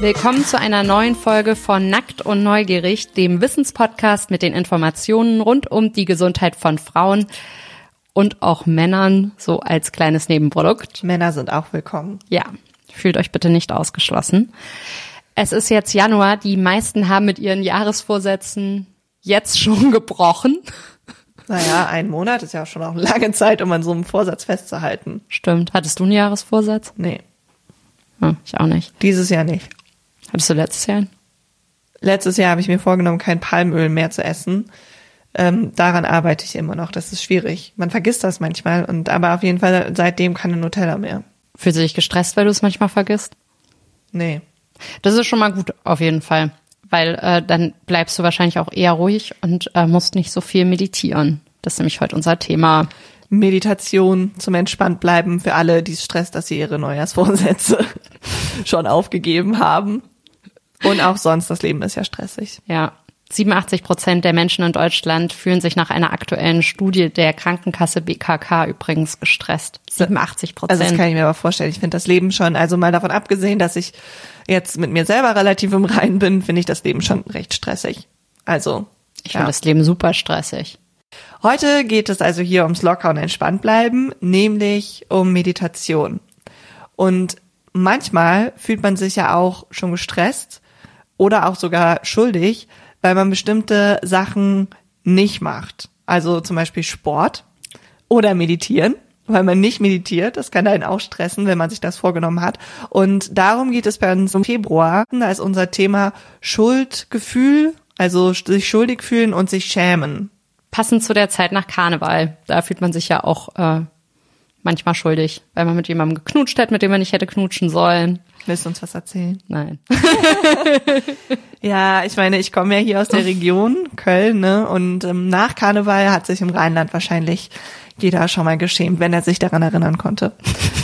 Willkommen zu einer neuen Folge von Nackt und Neugierig, dem Wissenspodcast mit den Informationen rund um die Gesundheit von Frauen und auch Männern, so als kleines Nebenprodukt. Männer sind auch willkommen. Ja, fühlt euch bitte nicht ausgeschlossen. Es ist jetzt Januar, die meisten haben mit ihren Jahresvorsätzen jetzt schon gebrochen. Naja, ein Monat ist ja schon auch eine lange Zeit, um an so einem Vorsatz festzuhalten. Stimmt. Hattest du einen Jahresvorsatz? Nee, Hm, ich auch nicht. dieses Jahr nicht. Hattest du letztes Jahr? Letztes Jahr habe ich mir vorgenommen, kein Palmöl mehr zu essen. Ähm, daran arbeite ich immer noch. Das ist schwierig. Man vergisst das manchmal. Und aber auf jeden Fall seitdem keine Nutella mehr. Fühlst du dich gestresst, weil du es manchmal vergisst? Nee. Das ist schon mal gut, auf jeden Fall. Weil äh, dann bleibst du wahrscheinlich auch eher ruhig und äh, musst nicht so viel meditieren. Das ist nämlich heute unser Thema. Meditation zum Entspannt bleiben für alle, die es stresst, dass sie ihre Neujahrsvorsätze schon aufgegeben haben. Und auch sonst, das Leben ist ja stressig. Ja, 87 Prozent der Menschen in Deutschland fühlen sich nach einer aktuellen Studie der Krankenkasse BKK übrigens gestresst. 87% Also das Prozent. kann ich mir aber vorstellen. Ich finde das Leben schon, also mal davon abgesehen, dass ich jetzt mit mir selber relativ im Reinen bin, finde ich das Leben schon recht stressig. Also, ich finde das Leben super stressig. Heute geht es also hier ums Locker und entspannt bleiben, nämlich um Meditation. Und manchmal fühlt man sich ja auch schon gestresst oder auch sogar schuldig, weil man bestimmte Sachen nicht macht. Also zum Beispiel Sport oder meditieren, weil man nicht meditiert. Das kann einen auch stressen, wenn man sich das vorgenommen hat. Und darum geht es bei uns im Februar. Da ist unser Thema Schuldgefühl, also sich schuldig fühlen und sich schämen. Passend zu der Zeit nach Karneval. Da fühlt man sich ja auch äh, manchmal schuldig, weil man mit jemandem geknutscht hat, mit dem man nicht hätte knutschen sollen. Willst du uns was erzählen? Nein. Ja, ich meine, ich komme ja hier aus der Region Köln, ne? Und ähm, nach Karneval hat sich im Rheinland wahrscheinlich jeder schon mal geschämt, wenn er sich daran erinnern konnte.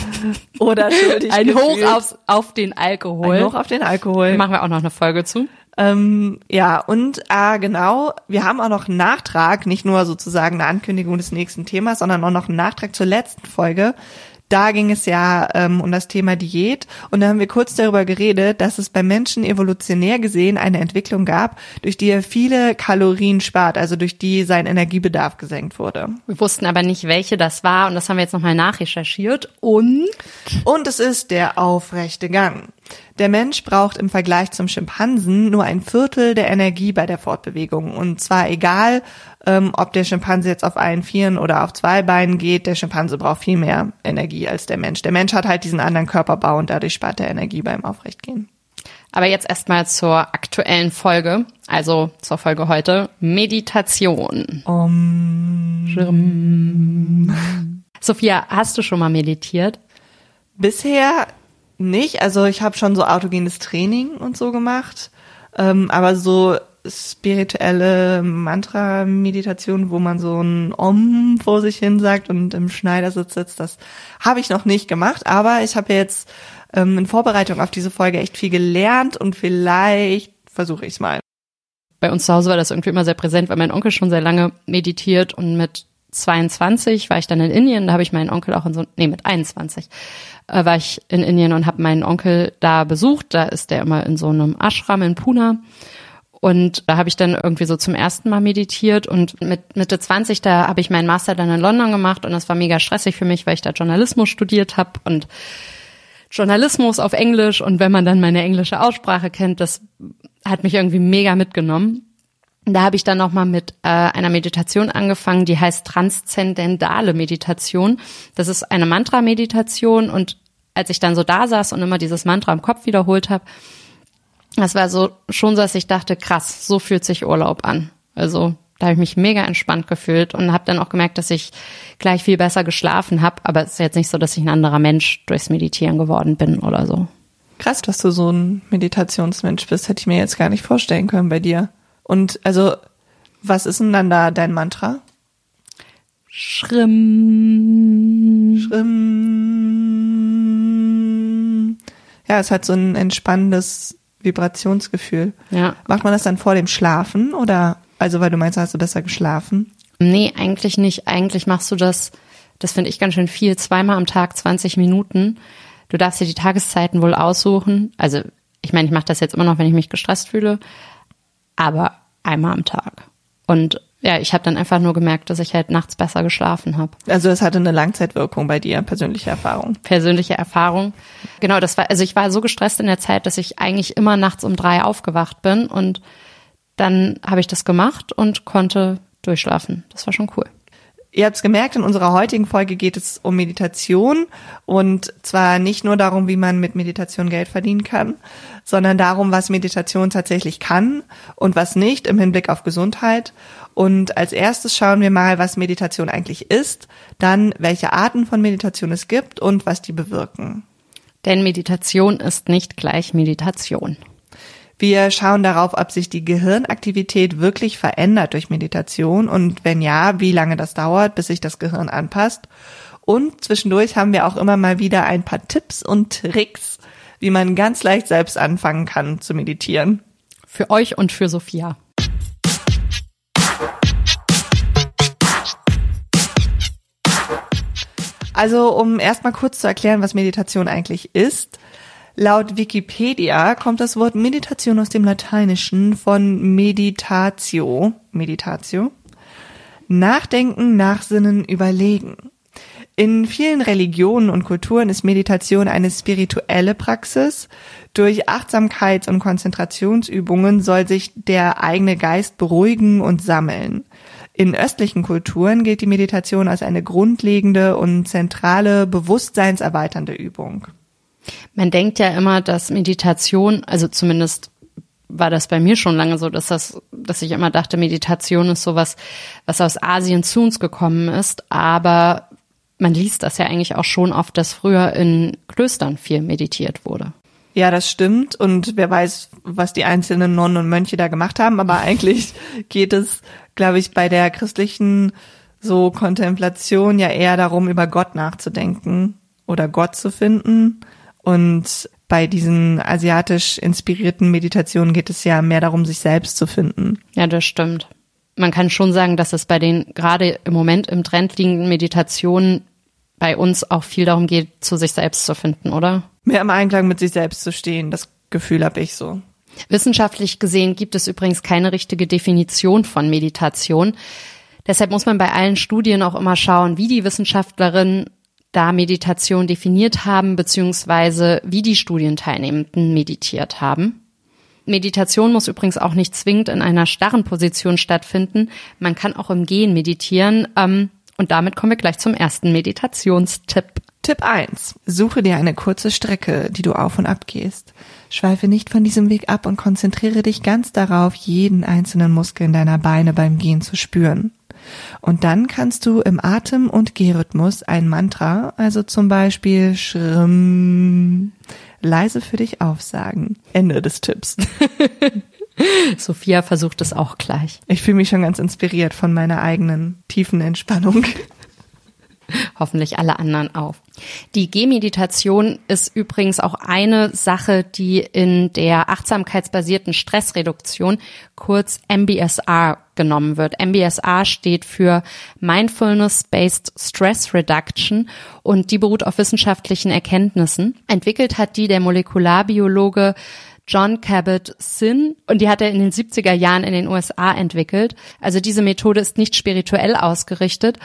Oder schuldig Ein Hoch gefühlt. auf, auf den Alkohol. Ein Hoch auf den Alkohol. Machen wir auch noch eine Folge zu. Ähm, ja, und äh, genau, wir haben auch noch einen Nachtrag, nicht nur sozusagen eine Ankündigung des nächsten Themas, sondern auch noch einen Nachtrag zur letzten Folge. Da ging es ja ähm, um das Thema Diät und da haben wir kurz darüber geredet, dass es bei Menschen evolutionär gesehen eine Entwicklung gab, durch die er viele Kalorien spart, also durch die sein Energiebedarf gesenkt wurde. Wir wussten aber nicht, welche das war und das haben wir jetzt nochmal nachrecherchiert. Und Und es ist der aufrechte Gang. Der Mensch braucht im Vergleich zum Schimpansen nur ein Viertel der Energie bei der Fortbewegung. Und zwar egal, ähm, ob der Schimpanse jetzt auf allen Vieren oder auf zwei Beinen geht, der Schimpanse braucht viel mehr Energie als der Mensch. Der Mensch hat halt diesen anderen Körperbau und dadurch spart er Energie beim Aufrechtgehen. aber jetzt erstmal zur aktuellen Folge, also zur Folge heute, Meditation. Sophia, hast du schon mal meditiert? Bisher nicht. Also ich habe schon so autogenes Training und so gemacht, ähm, aber so spirituelle Mantra-Meditation, wo man so ein Om vor sich hin sagt und im Schneidersitz sitzt, das habe ich noch nicht gemacht. Aber ich habe jetzt ähm, in Vorbereitung auf diese Folge echt viel gelernt und vielleicht versuche ich es mal. Bei uns zu Hause war das irgendwie immer sehr präsent, weil mein Onkel schon sehr lange meditiert und mit 22 war ich dann in Indien, da habe ich meinen Onkel auch in so, nee, mit 21 äh, war ich in Indien und habe meinen Onkel da besucht. Da ist der immer in so einem Ashram in Pune. Und da habe ich dann irgendwie so zum ersten Mal meditiert und mit Mitte 20, da habe ich meinen Master dann in London gemacht und das war mega stressig für mich, weil ich da Journalismus studiert habe und Journalismus auf Englisch und wenn man dann meine englische Aussprache kennt, das hat mich irgendwie mega mitgenommen. Da habe ich dann nochmal mit äh, einer Meditation angefangen, die heißt transzendentale Meditation. Das ist eine Mantra-Meditation und als ich dann so da saß und immer dieses Mantra im Kopf wiederholt habe, das war so schon so, dass ich dachte, krass, so fühlt sich Urlaub an. Also da habe ich mich mega entspannt gefühlt und habe dann auch gemerkt, dass ich gleich viel besser geschlafen habe. Aber es ist jetzt nicht so, dass ich ein anderer Mensch durchs Meditieren geworden bin oder so. Krass, dass du so ein Meditationsmensch bist, hätte ich mir jetzt gar nicht vorstellen können bei dir. Und also, was ist denn dann da dein Mantra? Schrimm. Schrimm. Ja, es hat so ein entspannendes Vibrationsgefühl. Ja. Macht man das dann vor dem Schlafen oder, also weil du meinst, hast du besser geschlafen? Nee, eigentlich nicht. Eigentlich machst du das, das finde ich ganz schön viel, zweimal am Tag 20 Minuten. Du darfst dir die Tageszeiten wohl aussuchen. Also Ich meine, ich mache das jetzt immer noch, wenn ich mich gestresst fühle, aber einmal am Tag. Und ja, ich habe dann einfach nur gemerkt, dass ich halt nachts besser geschlafen habe. Also es hatte eine Langzeitwirkung bei dir, persönliche Erfahrung. Persönliche Erfahrung. Genau, das war, also ich war so gestresst in der Zeit, dass ich eigentlich immer nachts um drei aufgewacht bin und dann habe ich das gemacht und konnte durchschlafen. Das war schon cool. Ihr habt es gemerkt, in unserer heutigen Folge geht es um Meditation und zwar nicht nur darum, wie man mit Meditation Geld verdienen kann, sondern darum, was Meditation tatsächlich kann und was nicht im Hinblick auf Gesundheit und als erstes schauen wir mal, was Meditation eigentlich ist, dann welche Arten von Meditation es gibt und was die bewirken. Denn Meditation ist nicht gleich Meditation. Wir schauen darauf, ob sich die Gehirnaktivität wirklich verändert durch Meditation und wenn ja, wie lange das dauert, bis sich das Gehirn anpasst. Und zwischendurch haben wir auch immer mal wieder ein paar Tipps und Tricks, wie man ganz leicht selbst anfangen kann zu meditieren. Für euch und für Sophia. Also um erstmal kurz zu erklären, was Meditation eigentlich ist. Laut Wikipedia kommt das Wort Meditation aus dem Lateinischen von meditatio, meditatio, Nachdenken, Nachsinnen, Überlegen. In vielen Religionen und Kulturen ist Meditation eine spirituelle Praxis. Durch Achtsamkeits- und Konzentrationsübungen soll sich der eigene Geist beruhigen und sammeln. In östlichen Kulturen gilt die Meditation als eine grundlegende und zentrale bewusstseinserweiternde Übung. Man denkt ja immer, dass Meditation, also zumindest war das bei mir schon lange so, dass das, dass ich immer dachte, Meditation ist sowas, was aus Asien zu uns gekommen ist, aber man liest das ja eigentlich auch schon oft, dass früher in Klöstern viel meditiert wurde. Ja, das stimmt. Und wer weiß, was die einzelnen Nonnen und Mönche da gemacht haben. Aber eigentlich geht es, glaube ich, bei der christlichen so Kontemplation ja eher darum, über Gott nachzudenken oder Gott zu finden. Und bei diesen asiatisch inspirierten Meditationen geht es ja mehr darum, sich selbst zu finden. Ja, das stimmt. Man kann schon sagen, dass es bei den gerade im Moment im Trend liegenden Meditationen bei uns auch viel darum geht, zu sich selbst zu finden, oder? mehr im Einklang mit sich selbst zu stehen. Das Gefühl habe ich so. Wissenschaftlich gesehen gibt es übrigens keine richtige Definition von Meditation. Deshalb muss man bei allen Studien auch immer schauen, wie die Wissenschaftlerinnen da Meditation definiert haben, beziehungsweise wie die Studienteilnehmenden meditiert haben. Meditation muss übrigens auch nicht zwingend in einer starren Position stattfinden. Man kann auch im Gehen meditieren. Ähm, und damit kommen wir gleich zum ersten Meditationstipp. Tipp 1. Suche dir eine kurze Strecke, die du auf und ab gehst. Schweife nicht von diesem Weg ab und konzentriere dich ganz darauf, jeden einzelnen Muskel in deiner Beine beim Gehen zu spüren. Und dann kannst du im Atem- und Gehrhythmus ein Mantra, also zum Beispiel Schrimm, leise für dich aufsagen. Ende des Tipps. Sophia versucht es auch gleich. Ich fühle mich schon ganz inspiriert von meiner eigenen tiefen Entspannung. Hoffentlich alle anderen auch. Die Gehmeditation ist übrigens auch eine Sache, die in der achtsamkeitsbasierten Stressreduktion, kurz MBSR, genommen wird. MBSR steht für Mindfulness-Based Stress Reduction und die beruht auf wissenschaftlichen Erkenntnissen. Entwickelt hat die der Molekularbiologe John Cabot-Sin und die hat er in den 70er Jahren in den USA entwickelt. Also diese Methode ist nicht spirituell ausgerichtet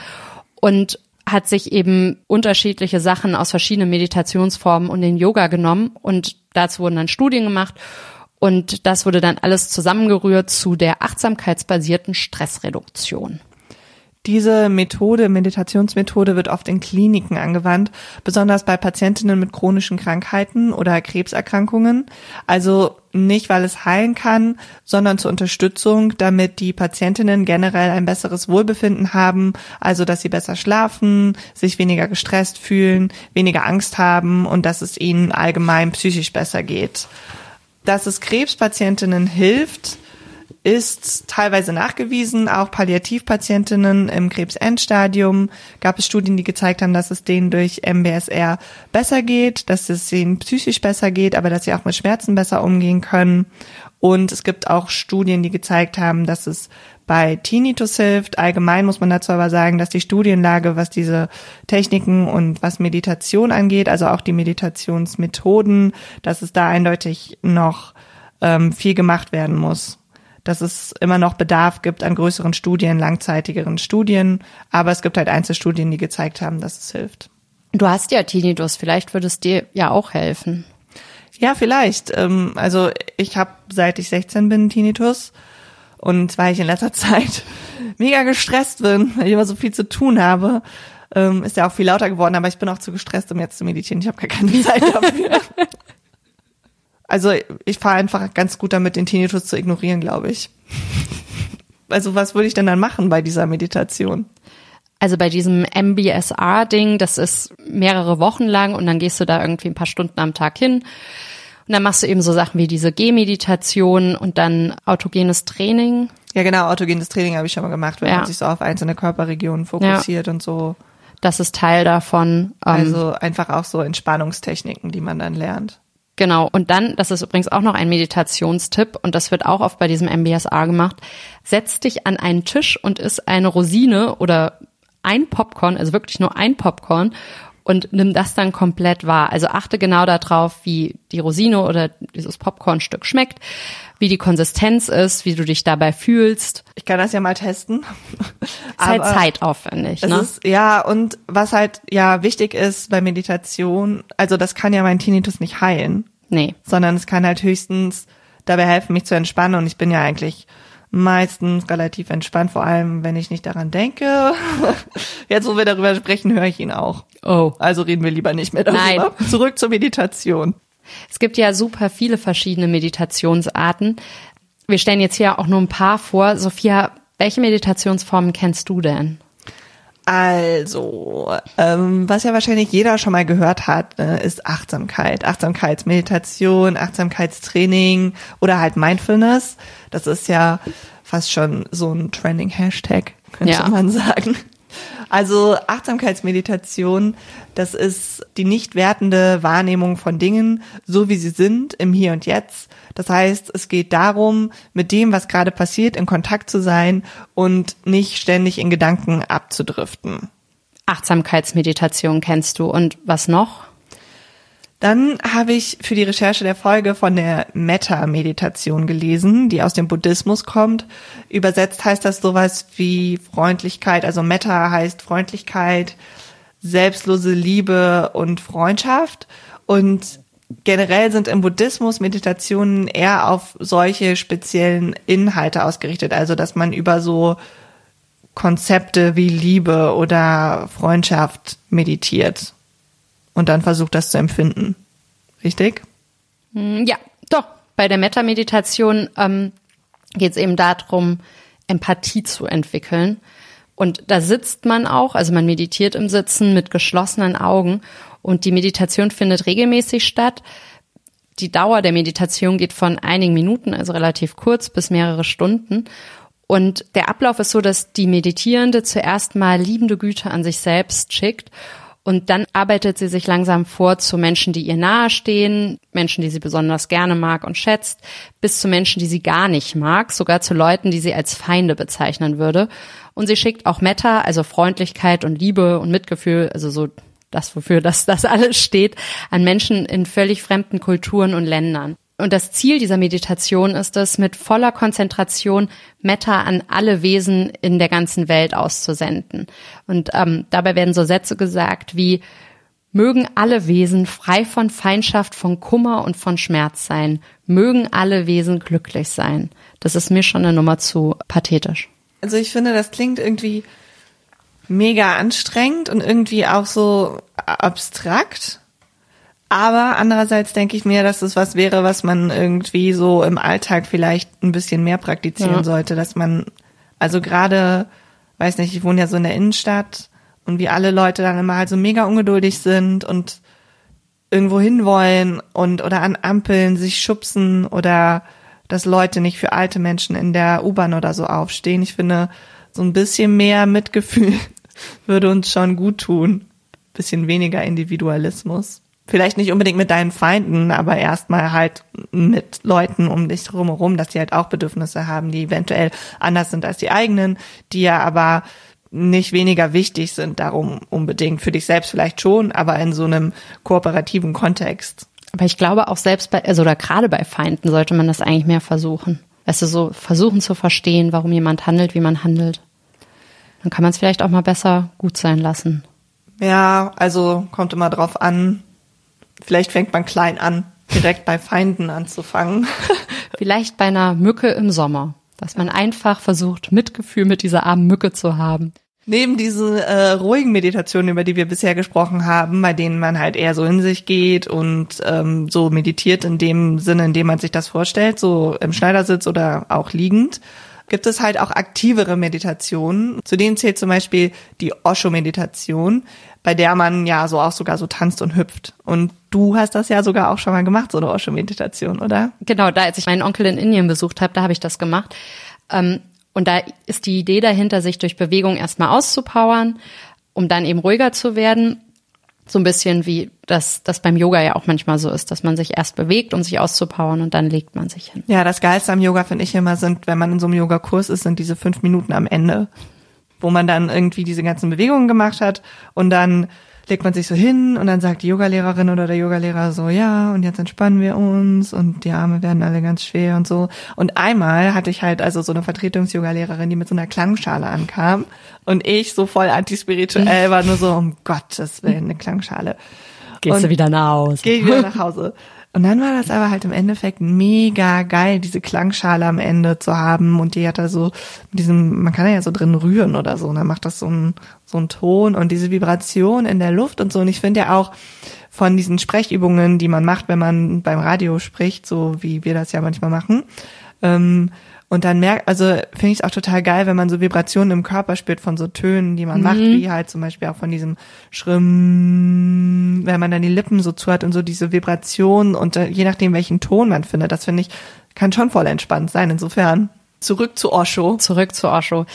und hat sich eben unterschiedliche Sachen aus verschiedenen Meditationsformen und den Yoga genommen und dazu wurden dann Studien gemacht und das wurde dann alles zusammengerührt zu der achtsamkeitsbasierten Stressreduktion. Diese Methode, Meditationsmethode wird oft in Kliniken angewandt, besonders bei Patientinnen mit chronischen Krankheiten oder Krebserkrankungen. Also nicht, weil es heilen kann, sondern zur Unterstützung, damit die Patientinnen generell ein besseres Wohlbefinden haben, also dass sie besser schlafen, sich weniger gestresst fühlen, weniger Angst haben und dass es ihnen allgemein psychisch besser geht. Dass es Krebspatientinnen hilft, ist teilweise nachgewiesen. Auch Palliativpatientinnen im Krebsendstadium gab es Studien, die gezeigt haben, dass es denen durch MBSR besser geht, dass es ihnen psychisch besser geht, aber dass sie auch mit Schmerzen besser umgehen können. Und es gibt auch Studien, die gezeigt haben, dass es bei Tinnitus hilft. Allgemein muss man dazu aber sagen, dass die Studienlage, was diese Techniken und was Meditation angeht, also auch die Meditationsmethoden, dass es da eindeutig noch ähm, viel gemacht werden muss. Dass es immer noch Bedarf gibt an größeren Studien, langzeitigeren Studien, aber es gibt halt Einzelstudien, die gezeigt haben, dass es hilft. Du hast ja Tinnitus, vielleicht würde es dir ja auch helfen. Ja, vielleicht. Ähm, also ich habe seit ich 16 bin Tinnitus und weil ich in letzter Zeit mega gestresst bin, weil ich immer so viel zu tun habe, ähm, ist ja auch viel lauter geworden, aber ich bin auch zu gestresst, um jetzt zu meditieren. Ich habe gar keine Zeit dafür. Also ich fahre einfach ganz gut damit, den Tinnitus zu ignorieren, glaube ich. Also was würde ich denn dann machen bei dieser Meditation? Also bei diesem MBSR-Ding, das ist mehrere Wochen lang und dann gehst du da irgendwie ein paar Stunden am Tag hin. Und dann machst du eben so Sachen wie diese Gehmeditation und dann autogenes Training. Ja, genau, autogenes Training habe ich schon mal gemacht, wenn ja. man sich so auf einzelne Körperregionen fokussiert ja. und so. Das ist Teil davon. Ähm, also einfach auch so Entspannungstechniken, die man dann lernt. Genau. Und dann, das ist übrigens auch noch ein Meditationstipp und das wird auch oft bei diesem MBSR gemacht. Setz dich an einen Tisch und isst eine Rosine oder ein Popcorn, also wirklich nur ein Popcorn und nimm das dann komplett wahr. Also achte genau darauf, wie die Rosine oder dieses Popcornstück schmeckt, wie die Konsistenz ist, wie du dich dabei fühlst. Ich kann das ja mal testen. ist halt zeitaufwendig. Ne? Ist, ja, und was halt ja wichtig ist bei Meditation, also das kann ja mein Tinnitus nicht heilen. Nee. Sondern es kann halt höchstens dabei helfen, mich zu entspannen. Und ich bin ja eigentlich meistens relativ entspannt, vor allem wenn ich nicht daran denke. Jetzt, wo wir darüber sprechen, höre ich ihn auch. Oh. Also reden wir lieber nicht mehr darüber. Nein. Zurück zur Meditation. Es gibt ja super viele verschiedene Meditationsarten. Wir stellen jetzt hier auch nur ein paar vor. Sophia, welche Meditationsformen kennst du denn? Also, ähm, was ja wahrscheinlich jeder schon mal gehört hat, äh, ist Achtsamkeit, Achtsamkeitsmeditation, Achtsamkeitstraining oder halt Mindfulness. Das ist ja fast schon so ein trending Hashtag, könnte ja. man sagen. Also Achtsamkeitsmeditation, das ist die nicht wertende Wahrnehmung von Dingen, so wie sie sind, im Hier und Jetzt. Das heißt, es geht darum, mit dem, was gerade passiert, in Kontakt zu sein und nicht ständig in Gedanken abzudriften. Achtsamkeitsmeditation kennst du und was noch? Dann habe ich für die Recherche der Folge von der Metta-Meditation gelesen, die aus dem Buddhismus kommt. Übersetzt heißt das sowas wie Freundlichkeit, also Metta heißt Freundlichkeit, selbstlose Liebe und Freundschaft. Und generell sind im Buddhismus Meditationen eher auf solche speziellen Inhalte ausgerichtet, also dass man über so Konzepte wie Liebe oder Freundschaft meditiert und dann versucht, das zu empfinden. Richtig? Hm, ja, doch. Bei der Metameditation ähm, geht es eben darum, Empathie zu entwickeln. Und da sitzt man auch, also man meditiert im Sitzen mit geschlossenen Augen und die Meditation findet regelmäßig statt. Die Dauer der Meditation geht von einigen Minuten, also relativ kurz, bis mehrere Stunden. Und der Ablauf ist so, dass die Meditierende zuerst mal liebende Güte an sich selbst schickt und dann arbeitet sie sich langsam vor zu Menschen, die ihr nahestehen, Menschen, die sie besonders gerne mag und schätzt, bis zu Menschen, die sie gar nicht mag, sogar zu Leuten, die sie als Feinde bezeichnen würde. Und sie schickt auch Metta, also Freundlichkeit und Liebe und Mitgefühl, also so das, wofür das, das alles steht, an Menschen in völlig fremden Kulturen und Ländern. Und das Ziel dieser Meditation ist es, mit voller Konzentration Metta an alle Wesen in der ganzen Welt auszusenden. Und ähm, dabei werden so Sätze gesagt wie, mögen alle Wesen frei von Feindschaft, von Kummer und von Schmerz sein. Mögen alle Wesen glücklich sein. Das ist mir schon eine Nummer zu pathetisch. Also ich finde, das klingt irgendwie mega anstrengend und irgendwie auch so abstrakt. Aber andererseits denke ich mir, dass es was wäre, was man irgendwie so im Alltag vielleicht ein bisschen mehr praktizieren ja. sollte, dass man, also gerade, weiß nicht, ich wohne ja so in der Innenstadt und wie alle Leute dann immer halt so mega ungeduldig sind und irgendwo hinwollen und oder an Ampeln sich schubsen oder dass Leute nicht für alte Menschen in der U-Bahn oder so aufstehen. Ich finde, so ein bisschen mehr Mitgefühl würde uns schon gut tun. Bisschen weniger Individualismus. Vielleicht nicht unbedingt mit deinen Feinden, aber erstmal halt mit Leuten um dich drumherum, dass die halt auch Bedürfnisse haben, die eventuell anders sind als die eigenen, die ja aber nicht weniger wichtig sind darum unbedingt. Für dich selbst vielleicht schon, aber in so einem kooperativen Kontext. Aber ich glaube auch selbst bei, also oder gerade bei Feinden sollte man das eigentlich mehr versuchen. Weißt du, so versuchen zu verstehen, warum jemand handelt, wie man handelt. Dann kann man es vielleicht auch mal besser gut sein lassen. Ja, also kommt immer drauf an. Vielleicht fängt man klein an, direkt bei Feinden anzufangen. Vielleicht bei einer Mücke im Sommer, dass man einfach versucht, Mitgefühl mit dieser armen Mücke zu haben. Neben diesen äh, ruhigen Meditationen, über die wir bisher gesprochen haben, bei denen man halt eher so in sich geht und ähm, so meditiert in dem Sinne, in dem man sich das vorstellt, so im Schneidersitz oder auch liegend, gibt es halt auch aktivere Meditationen. Zu denen zählt zum Beispiel die Osho-Meditation, bei der man ja so auch sogar so tanzt und hüpft. Und du hast das ja sogar auch schon mal gemacht, so eine Osho-Meditation, oder? Genau, da als ich meinen Onkel in Indien besucht habe, da habe ich das gemacht. Ähm, und da ist die Idee dahinter, sich durch Bewegung erstmal auszupowern, um dann eben ruhiger zu werden. So ein bisschen wie das, das beim Yoga ja auch manchmal so ist, dass man sich erst bewegt, um sich auszupowern und dann legt man sich hin. Ja, das Geilste am Yoga finde ich immer sind, wenn man in so einem Yogakurs ist, sind diese fünf Minuten am Ende, wo man dann irgendwie diese ganzen Bewegungen gemacht hat und dann legt man sich so hin und dann sagt die Yogalehrerin oder der Yogalehrer so, ja, und jetzt entspannen wir uns und die Arme werden alle ganz schwer und so. Und einmal hatte ich halt also so eine Vertretungs-Yogalehrerin, die mit so einer Klangschale ankam und ich so voll antispirituell war, nur so, um Gottes Willen, eine Klangschale. Gehst und du wieder nach Hause? Geh ich wieder nach Hause. Und dann war das aber halt im Endeffekt mega geil, diese Klangschale am Ende zu haben. Und die hat da so mit diesem, man kann ja so drin rühren oder so. Und dann macht das so ein so ein Ton und diese Vibration in der Luft und so. Und ich finde ja auch von diesen Sprechübungen, die man macht, wenn man beim Radio spricht, so wie wir das ja manchmal machen, ähm, und dann merkt, also finde ich es auch total geil, wenn man so Vibrationen im Körper spürt von so Tönen, die man mhm. macht, wie halt zum Beispiel auch von diesem Schrimm, wenn man dann die Lippen so zu hat und so diese Vibrationen und äh, je nachdem, welchen Ton man findet, das finde ich, kann schon voll entspannt sein. Insofern zurück zu Osho. Zurück zu Osho.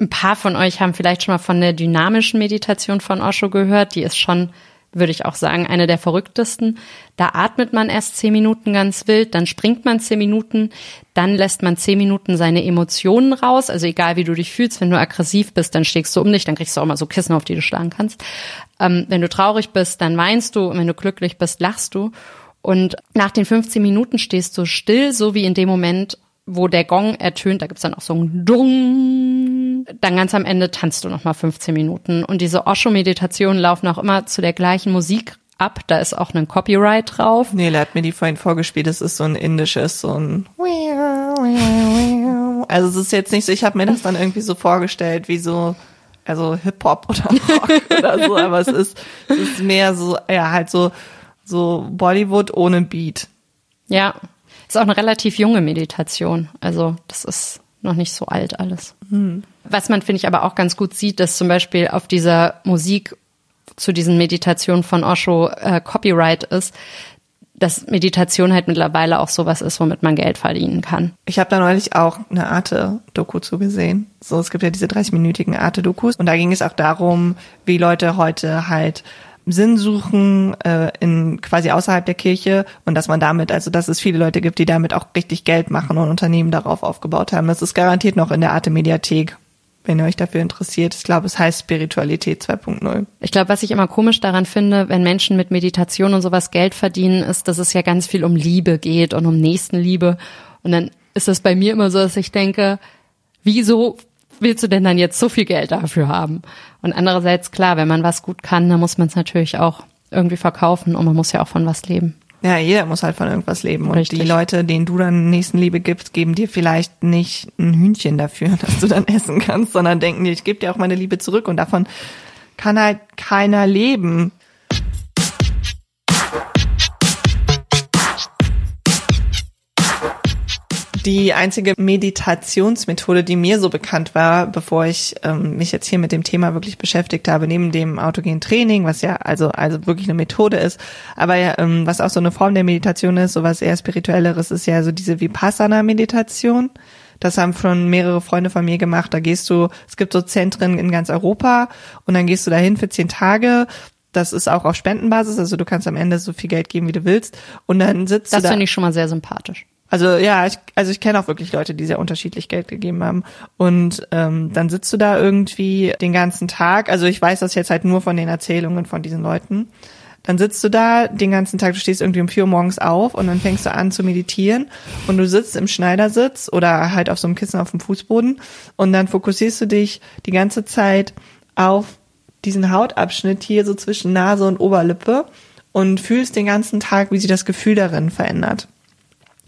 Ein paar von euch haben vielleicht schon mal von der dynamischen Meditation von Osho gehört. Die ist schon würde ich auch sagen, eine der verrücktesten. Da atmet man erst zehn Minuten ganz wild, dann springt man zehn Minuten, dann lässt man zehn Minuten seine Emotionen raus. Also egal wie du dich fühlst, wenn du aggressiv bist, dann schlägst du um dich, dann kriegst du auch mal so Kissen, auf die du schlagen kannst. Ähm, wenn du traurig bist, dann weinst du und wenn du glücklich bist, lachst du. Und nach den 15 Minuten stehst du still, so wie in dem Moment, wo der Gong ertönt, da gibt's dann auch so ein Dung. Dann ganz am Ende tanzt du nochmal 15 Minuten. Und diese Osho-Meditationen laufen auch immer zu der gleichen Musik ab. Da ist auch ein Copyright drauf. Nele hat mir die vorhin vorgespielt. Das ist so ein indisches, so ein Also es ist jetzt nicht so, ich habe mir das dann irgendwie so vorgestellt, wie so also Hip-Hop oder Rock oder so, aber es ist, es ist mehr so, ja, halt so, so Bollywood ohne Beat. Ja, ist auch eine relativ junge Meditation. Also das ist noch nicht so alt alles. Mhm. Was man, finde ich, aber auch ganz gut sieht, dass zum Beispiel auf dieser Musik zu diesen Meditationen von Osho äh, Copyright ist, dass Meditation halt mittlerweile auch sowas ist, womit man Geld verdienen kann. Ich habe da neulich auch eine Arte-Doku zu gesehen. So, es gibt ja diese 30-minütigen Arte-Dokus und da ging es auch darum, wie Leute heute halt Sinn suchen äh, in quasi außerhalb der Kirche und dass man damit, also dass es viele Leute gibt, die damit auch richtig Geld machen und Unternehmen darauf aufgebaut haben. Das ist garantiert noch in der Arte Mediathek, wenn ihr euch dafür interessiert. Ich glaube, es heißt Spiritualität 2.0. Ich glaube, was ich immer komisch daran finde, wenn Menschen mit Meditation und sowas Geld verdienen, ist, dass es ja ganz viel um Liebe geht und um Nächstenliebe. Und dann ist es bei mir immer so, dass ich denke, wieso willst du denn dann jetzt so viel Geld dafür haben? Und andererseits, klar, wenn man was gut kann, dann muss man es natürlich auch irgendwie verkaufen und man muss ja auch von was leben. Ja, jeder muss halt von irgendwas leben. Und Richtig. die Leute, denen du dann Nächstenliebe gibst, geben dir vielleicht nicht ein Hühnchen dafür, dass du dann essen kannst, sondern denken dir, ich gebe dir auch meine Liebe zurück und davon kann halt keiner leben. Die einzige Meditationsmethode, die mir so bekannt war, bevor ich ähm, mich jetzt hier mit dem Thema wirklich beschäftigt habe, neben dem autogenen Training, was ja also also wirklich eine Methode ist, aber ja, ähm, was auch so eine Form der Meditation ist, so was eher spirituelleres, ist ja so diese Vipassana-Meditation. Das haben schon mehrere Freunde von mir gemacht. Da gehst du, es gibt so Zentren in ganz Europa und dann gehst du dahin für zehn Tage das ist auch auf Spendenbasis, also du kannst am Ende so viel Geld geben, wie du willst. Und dann sitzt Das du da. finde ich schon mal sehr sympathisch. Also ja, ich, also ich kenne auch wirklich Leute, die sehr unterschiedlich Geld gegeben haben. Und ähm, dann sitzt du da irgendwie den ganzen Tag. Also ich weiß das jetzt halt nur von den Erzählungen von diesen Leuten. Dann sitzt du da den ganzen Tag, du stehst irgendwie um vier Uhr morgens auf und dann fängst du an zu meditieren und du sitzt im Schneidersitz oder halt auf so einem Kissen auf dem Fußboden und dann fokussierst du dich die ganze Zeit auf diesen Hautabschnitt hier so zwischen Nase und Oberlippe und fühlst den ganzen Tag, wie sich das Gefühl darin verändert.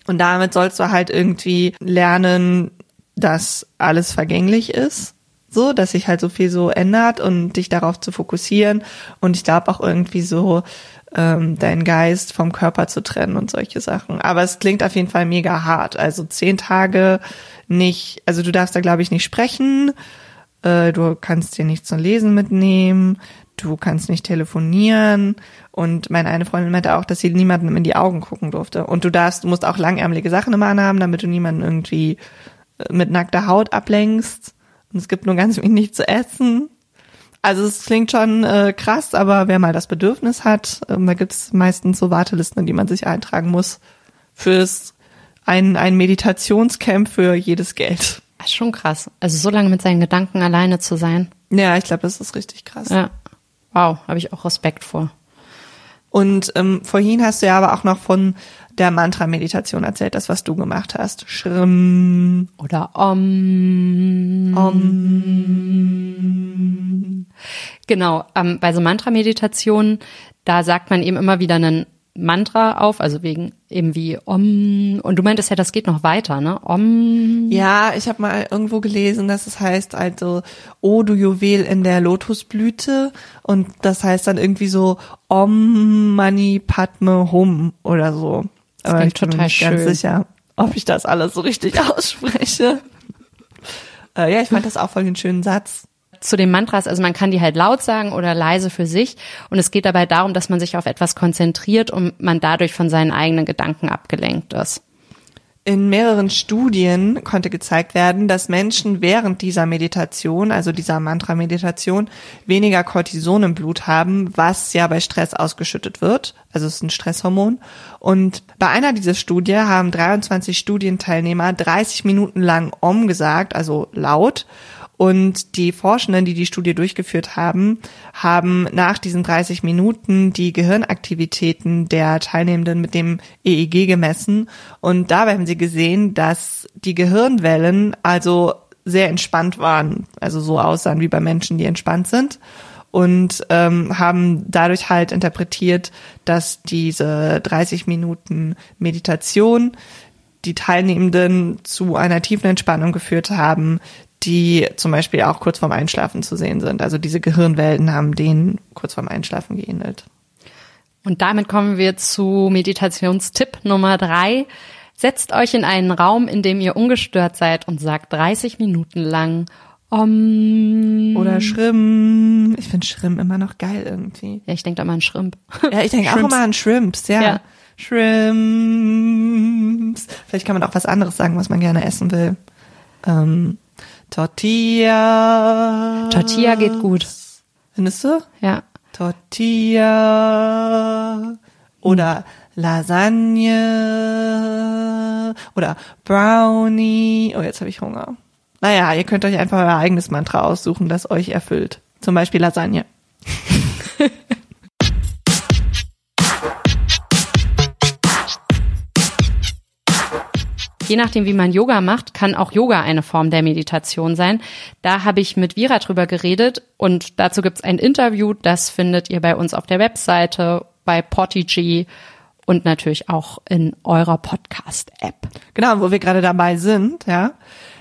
Und damit sollst du halt irgendwie lernen, dass alles vergänglich ist. So, dass sich halt so viel so ändert und dich darauf zu fokussieren. Und ich glaube auch irgendwie so, ähm, deinen Geist vom Körper zu trennen und solche Sachen. Aber es klingt auf jeden Fall mega hart. Also zehn Tage nicht, also du darfst da glaube ich nicht sprechen. Äh, du kannst dir nichts zum Lesen mitnehmen. Du kannst nicht telefonieren. Und meine eine Freundin meinte auch, dass sie niemandem in die Augen gucken durfte. Und du darfst, du musst auch langärmelige Sachen immer anhaben, damit du niemanden irgendwie äh, mit nackter Haut ablenkst. Und es gibt nur ganz wenig zu essen. Also es klingt schon äh, krass, aber wer mal das Bedürfnis hat, ähm, da gibt's meistens so Wartelisten, in die man sich eintragen muss fürs ein, ein Meditationscamp für jedes Geld. Das ist schon krass. Also so lange mit seinen Gedanken alleine zu sein. Ja, ich glaube, das ist richtig krass. Ja. Wow, habe ich auch Respekt vor. Und ähm, vorhin hast du ja aber auch noch von der Mantra-Meditation erzählt, das, was du gemacht hast. Schrimm. Oder Om. Om. Genau, ähm, bei so Mantra-Meditationen, da sagt man eben immer wieder einen Mantra auf, also wegen eben wie Om. Und du meintest ja, das geht noch weiter, ne? Om. Ja, ich habe mal irgendwo gelesen, dass es heißt also, oh du Juwel in der Lotusblüte und das heißt dann irgendwie so Om Mani Padme Hum oder so. Das Aber ich bin mir total nicht ganz schön. sicher, ob ich das alles so richtig ausspreche. äh, ja, ich fand das auch voll den schönen Satz. Zu den Mantras, also man kann die halt laut sagen oder leise für sich. Und es geht dabei darum, dass man sich auf etwas konzentriert und man dadurch von seinen eigenen Gedanken abgelenkt ist. In mehreren Studien konnte gezeigt werden, dass Menschen während dieser Meditation, also dieser Mantra-Meditation, weniger Cortison im Blut haben, was ja bei Stress ausgeschüttet wird. Also es ist ein Stresshormon. Und bei einer dieser Studie haben 23 Studienteilnehmer 30 Minuten lang Om gesagt, also laut. Und die Forschenden, die die Studie durchgeführt haben, haben nach diesen 30 Minuten die Gehirnaktivitäten der Teilnehmenden mit dem EEG gemessen. Und dabei haben sie gesehen, dass die Gehirnwellen also sehr entspannt waren, also so aussahen wie bei Menschen, die entspannt sind. Und ähm, haben dadurch halt interpretiert, dass diese 30 Minuten Meditation die Teilnehmenden zu einer tiefen Entspannung geführt haben, die zum Beispiel auch kurz vorm Einschlafen zu sehen sind. Also diese Gehirnwellen haben denen kurz vorm Einschlafen geähnelt. Und damit kommen wir zu Meditationstipp Nummer drei. Setzt euch in einen Raum, in dem ihr ungestört seid und sagt 30 Minuten lang Om. Oder Schrimm. Ich finde Schrimm immer noch geil irgendwie. Ja, ich denke da mal an Shrimp. Ja, ich denke auch immer an Shrimps, ja. Ja. Shrimps. Vielleicht kann man auch was anderes sagen, was man gerne essen will. Ähm, Tortilla. Tortilla geht gut. Findest du? Ja. Tortilla oder Lasagne oder Brownie. Oh, jetzt habe ich Hunger. Naja, ihr könnt euch einfach euer eigenes Mantra aussuchen, das euch erfüllt. Zum Beispiel Lasagne. Je nachdem, wie man Yoga macht, kann auch Yoga eine Form der Meditation sein. Da habe ich mit Vira drüber geredet und dazu gibt es ein Interview, das findet ihr bei uns auf der Webseite, bei Portigy und natürlich auch in eurer Podcast-App. Genau, wo wir gerade dabei sind, ja.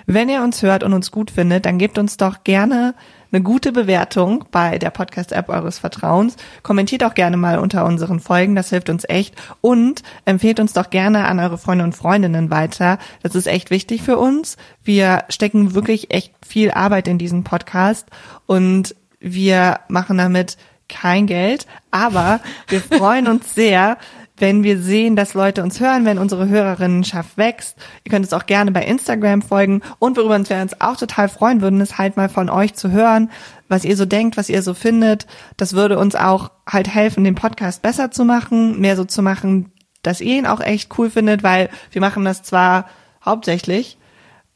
Wenn ihr uns hört und uns gut findet, dann gebt uns doch gerne eine gute Bewertung bei der Podcast-App eures Vertrauens. Kommentiert auch gerne mal unter unseren Folgen, das hilft uns echt. Und empfehlt uns doch gerne an eure Freunde und Freundinnen weiter. Das ist echt wichtig für uns. Wir stecken wirklich echt viel Arbeit in diesen Podcast und wir machen damit kein Geld, aber wir freuen uns sehr, wenn wir sehen, dass Leute uns hören, wenn unsere Hörerinnenschaft wächst. Ihr könnt uns auch gerne bei Instagram folgen. Und worüber wir uns auch total freuen würden, ist halt mal von euch zu hören, was ihr so denkt, was ihr so findet. Das würde uns auch halt helfen, den Podcast besser zu machen, mehr so zu machen, dass ihr ihn auch echt cool findet, weil wir machen das zwar hauptsächlich,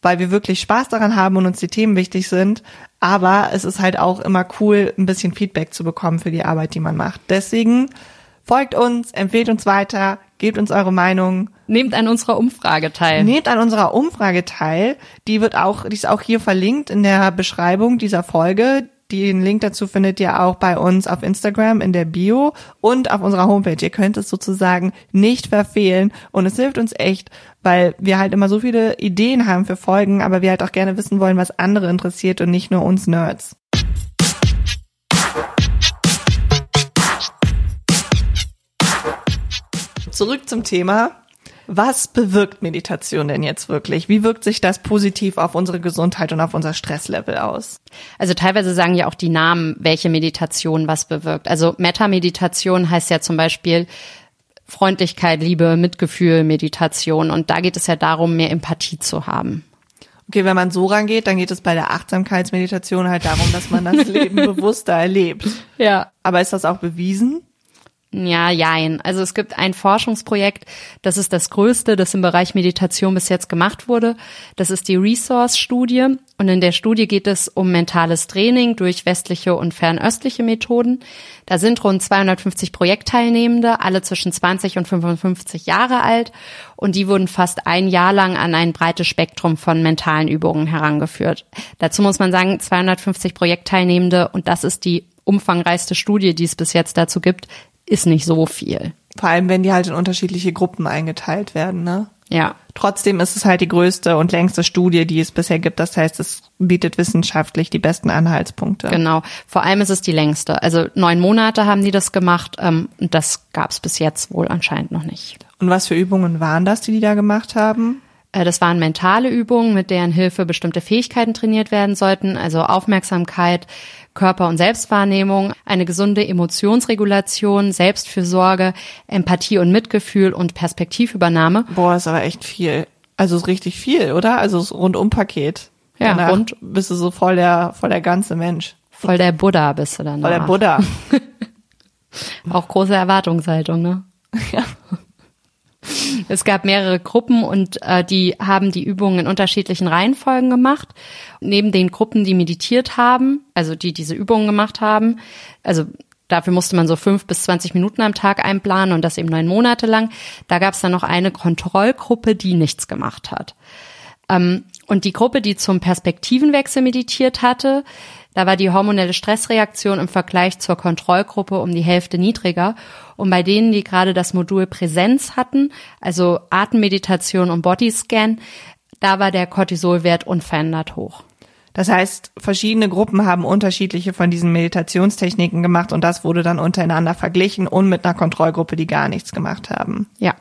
weil wir wirklich Spaß daran haben und uns die Themen wichtig sind, aber es ist halt auch immer cool, ein bisschen Feedback zu bekommen für die Arbeit, die man macht. Deswegen folgt uns, empfehlt uns weiter, gebt uns eure Meinung. Nehmt an unserer Umfrage teil. Nehmt an unserer Umfrage teil. Die wird auch, die ist auch hier verlinkt in der Beschreibung dieser Folge. Den Link dazu findet ihr auch bei uns auf Instagram in der Bio und auf unserer Homepage. Ihr könnt es sozusagen nicht verfehlen und es hilft uns echt, weil wir halt immer so viele Ideen haben für Folgen, aber wir halt auch gerne wissen wollen, was andere interessiert und nicht nur uns Nerds. Zurück zum Thema. Was bewirkt Meditation denn jetzt wirklich? Wie wirkt sich das positiv auf unsere Gesundheit und auf unser Stresslevel aus? Also teilweise sagen ja auch die Namen, welche Meditation was bewirkt. Also Meta-Meditation heißt ja zum Beispiel Freundlichkeit, Liebe, Mitgefühl, Meditation. Und da geht es ja darum, mehr Empathie zu haben. Okay, wenn man so rangeht, dann geht es bei der Achtsamkeitsmeditation halt darum, dass man das Leben bewusster erlebt. Ja. Aber ist das auch bewiesen? Ja, jein. Also es gibt ein Forschungsprojekt, das ist das größte, das im Bereich Meditation bis jetzt gemacht wurde. Das ist die Resource-Studie. Und in der Studie geht es um mentales Training durch westliche und fernöstliche Methoden. Da sind rund 250 Projektteilnehmende, alle zwischen 20 und 55 Jahre alt. Und die wurden fast ein Jahr lang an ein breites Spektrum von mentalen Übungen herangeführt. Dazu muss man sagen, 250 Projektteilnehmende, und das ist die umfangreichste Studie, die es bis jetzt dazu gibt, ist nicht so viel. Vor allem, wenn die halt in unterschiedliche Gruppen eingeteilt werden, ne? Ja. Trotzdem ist es halt die größte und längste Studie, die es bisher gibt. Das heißt, es bietet wissenschaftlich die besten Anhaltspunkte. Genau. Vor allem ist es die längste. Also neun Monate haben die das gemacht ähm, und das gab es bis jetzt wohl anscheinend noch nicht. Und was für Übungen waren das, die die da gemacht haben? Äh, das waren mentale Übungen, mit deren Hilfe bestimmte Fähigkeiten trainiert werden sollten, also Aufmerksamkeit, Körper- und Selbstwahrnehmung, eine gesunde Emotionsregulation, Selbstfürsorge, Empathie und Mitgefühl und Perspektivübernahme. Boah, ist aber echt viel. Also ist richtig viel, oder? Also ist Rundumpaket. Ja, Danach rund. bist du so voll der, voll der ganze Mensch. Voll der Buddha bist du dann. Voll der. Buddha. Auch große Erwartungshaltung, ne? ja. Es gab mehrere Gruppen und äh, die haben die Übungen in unterschiedlichen Reihenfolgen gemacht. Neben den Gruppen, die meditiert haben, also die diese Übungen gemacht haben, also dafür musste man so fünf bis zwanzig Minuten am Tag einplanen und das eben neun Monate lang. Da gab es dann noch eine Kontrollgruppe, die nichts gemacht hat. Ähm, und die Gruppe, die zum Perspektivenwechsel meditiert hatte, da war die hormonelle Stressreaktion im Vergleich zur Kontrollgruppe um die Hälfte niedriger. Und bei denen, die gerade das Modul Präsenz hatten, also Atemmeditation und Bodyscan, da war der Cortisolwert unverändert hoch. Das heißt, verschiedene Gruppen haben unterschiedliche von diesen Meditationstechniken gemacht und das wurde dann untereinander verglichen und mit einer Kontrollgruppe, die gar nichts gemacht haben. Ja.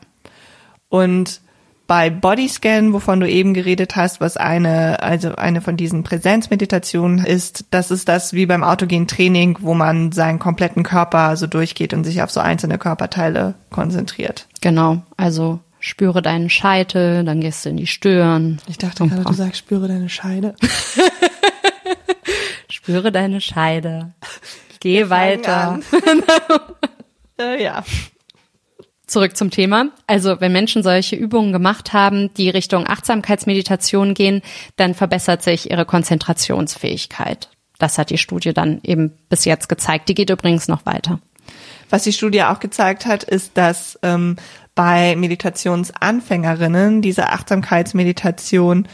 Und bei Bodyscan, wovon du eben geredet hast, was eine, also eine von diesen Präsenzmeditationen ist, das ist das wie beim autogenen Training, wo man seinen kompletten Körper so durchgeht und sich auf so einzelne Körperteile konzentriert. Genau. Also spüre deinen Scheitel, dann gehst du in die Stirn. Ich dachte gerade, du sagst, spüre deine Scheide. Spüre deine Scheide. Geh weiter. äh, ja. Zurück zum Thema. Also wenn Menschen solche Übungen gemacht haben, die Richtung Achtsamkeitsmeditation gehen, dann verbessert sich ihre Konzentrationsfähigkeit. Das hat die Studie dann eben bis jetzt gezeigt. Die geht übrigens noch weiter. Was die Studie auch gezeigt hat, ist, dass ähm, bei Meditationsanfängerinnen diese Achtsamkeitsmeditation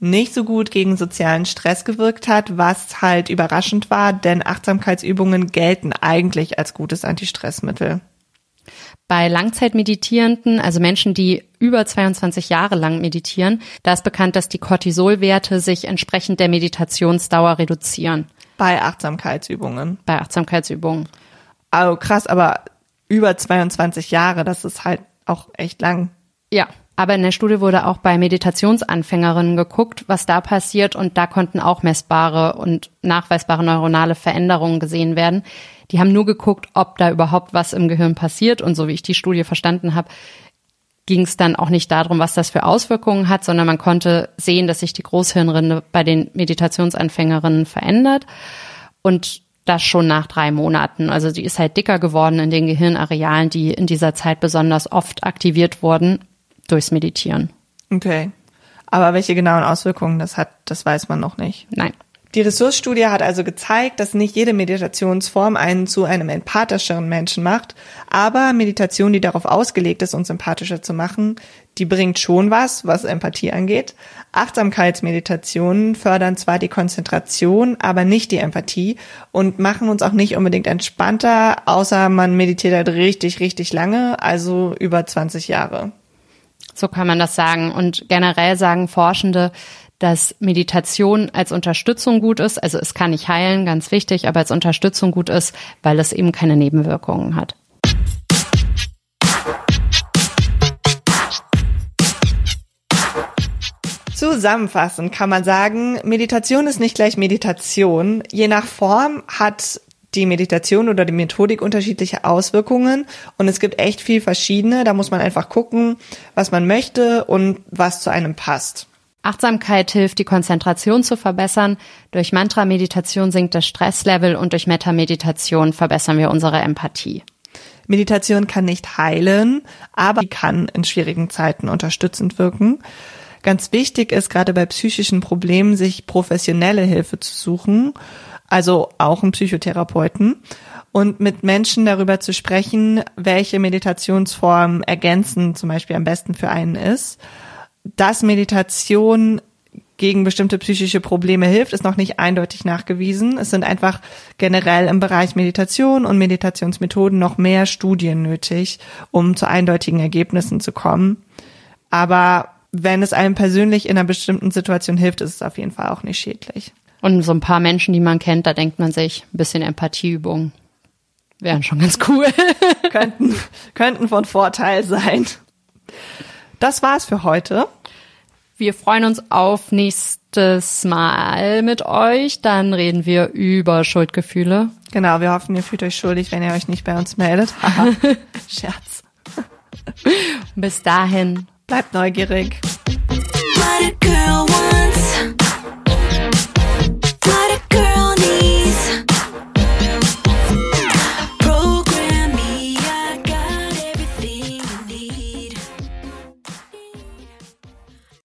nicht so gut gegen sozialen Stress gewirkt hat, was halt überraschend war, denn Achtsamkeitsübungen gelten eigentlich als gutes Antistressmittel. Bei Langzeitmeditierenden, also Menschen, die über 22 Jahre lang meditieren, da ist bekannt, dass die Cortisolwerte sich entsprechend der Meditationsdauer reduzieren Bei Achtsamkeitsübungen. bei Achtsamkeitsübungen. Also krass, aber über 22 Jahre, das ist halt auch echt lang. Ja, Aber in der Studie wurde auch bei Meditationsanfängerinnen geguckt, was da passiert und da konnten auch messbare und nachweisbare neuronale Veränderungen gesehen werden. Die haben nur geguckt, ob da überhaupt was im Gehirn passiert und so wie ich die Studie verstanden habe, ging es dann auch nicht darum, was das für Auswirkungen hat, sondern man konnte sehen, dass sich die Großhirnrinde bei den Meditationsanfängerinnen verändert und das schon nach drei Monaten. Also die ist halt dicker geworden in den Gehirnarealen, die in dieser Zeit besonders oft aktiviert wurden durchs Meditieren. Okay. Aber welche genauen Auswirkungen das hat, das weiß man noch nicht. Nein. Die Ressourcestudie hat also gezeigt, dass nicht jede Meditationsform einen zu einem empathischeren Menschen macht, aber Meditation, die darauf ausgelegt ist, uns empathischer zu machen, die bringt schon was, was Empathie angeht. Achtsamkeitsmeditationen fördern zwar die Konzentration, aber nicht die Empathie und machen uns auch nicht unbedingt entspannter, außer man meditiert halt richtig, richtig lange, also über 20 Jahre. So kann man das sagen. Und generell sagen Forschende, dass Meditation als Unterstützung gut ist. Also es kann nicht heilen, ganz wichtig, aber als Unterstützung gut ist, weil es eben keine Nebenwirkungen hat. Zusammenfassend kann man sagen, Meditation ist nicht gleich Meditation. Je nach Form hat die Meditation oder die Methodik unterschiedliche Auswirkungen und es gibt echt viel verschiedene. Da muss man einfach gucken, was man möchte und was zu einem passt. Achtsamkeit hilft, die Konzentration zu verbessern. Durch Mantra-Meditation sinkt das Stresslevel und durch Metta-Meditation verbessern wir unsere Empathie. Meditation kann nicht heilen, aber sie kann in schwierigen Zeiten unterstützend wirken. Ganz wichtig ist gerade bei psychischen Problemen, sich professionelle Hilfe zu suchen, also auch einen Psychotherapeuten und mit Menschen darüber zu sprechen, welche Meditationsform ergänzend zum Beispiel am besten für einen ist dass Meditation gegen bestimmte psychische Probleme hilft, ist noch nicht eindeutig nachgewiesen. Es sind einfach generell im Bereich Meditation und Meditationsmethoden noch mehr Studien nötig, um zu eindeutigen Ergebnissen zu kommen. Aber wenn es einem persönlich in einer bestimmten Situation hilft, ist es auf jeden Fall auch nicht schädlich. Und so ein paar Menschen, die man kennt, da denkt man sich, ein bisschen Empathieübungen wären schon ganz cool. könnten, könnten von Vorteil sein. Das war's für heute. Wir freuen uns auf nächstes Mal mit euch. Dann reden wir über Schuldgefühle. Genau, wir hoffen, ihr fühlt euch schuldig, wenn ihr euch nicht bei uns meldet. Scherz. Bis dahin. Bleibt neugierig.